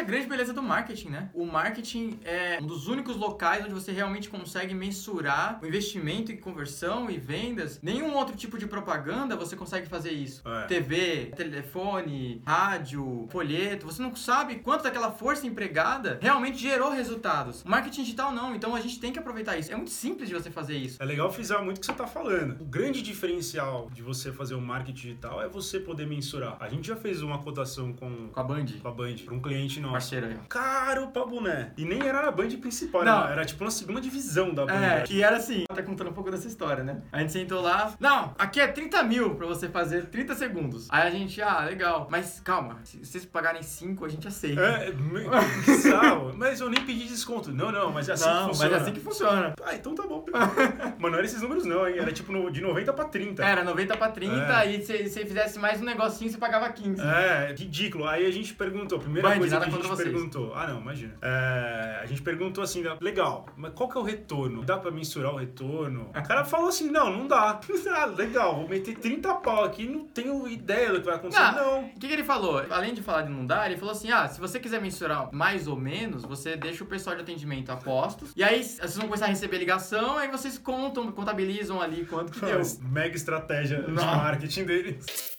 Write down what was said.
Essa é a grande beleza do marketing, né? O marketing é um dos únicos locais onde você realmente consegue mensurar o investimento em conversão e vendas. Nenhum outro tipo de propaganda você consegue fazer isso. É. TV, telefone, rádio, folheto. Você não sabe quanto daquela força empregada realmente gerou resultados. Marketing digital não, então a gente tem que aproveitar isso. É muito simples de você fazer isso. É legal frisar muito o que você tá falando. O grande diferencial de você fazer o marketing digital é você poder mensurar. A gente já fez uma cotação com, Com a Band, com a Band, pra um cliente nosso. Parceiro aí. Caro pra boné. E nem era a Band principal, Não. né? Era tipo uma segunda divisão da Band. É, que era assim, tá contando um pouco dessa história, né? A gente sentou lá, não, aqui é 30 mil pra você fazer 30 segundos. Aí a gente, ah, legal, mas calma, se vocês pagarem 5, a gente aceita. É, bizarro. mas eu nem pedi desconto. Não, não, mas é assim não, que mas funciona. é assim que funciona. Ah, então tá bom. Mano, não era esses números não, hein? Era tipo no- de 90 pra 30. Era 90 pra 30, É. e se você fizesse mais um negocinho, você pagava 15. É, ridículo. Aí a gente perguntou, primeira Band, coisa nada que a gente contra vocês. perguntou. Ah, não, imagina. É, a gente perguntou assim, legal, mas qual que é o retorno? Dá pra mensurar o retorno? O cara falou assim, não, não dá. ah, legal, vou meter 30 pau aqui, não tenho ideia do que vai acontecer. Não. Não. O que, que ele falou? Além de falar de não dar, ele falou assim: ah, se você quiser mensurar mais ou menos, você deixa o pessoal de atendimento a postos. E aí vocês vão começar a receber ligação, aí vocês contam, contabilizam ali quanto que deu. Mega estratégia de Não. marketing deles.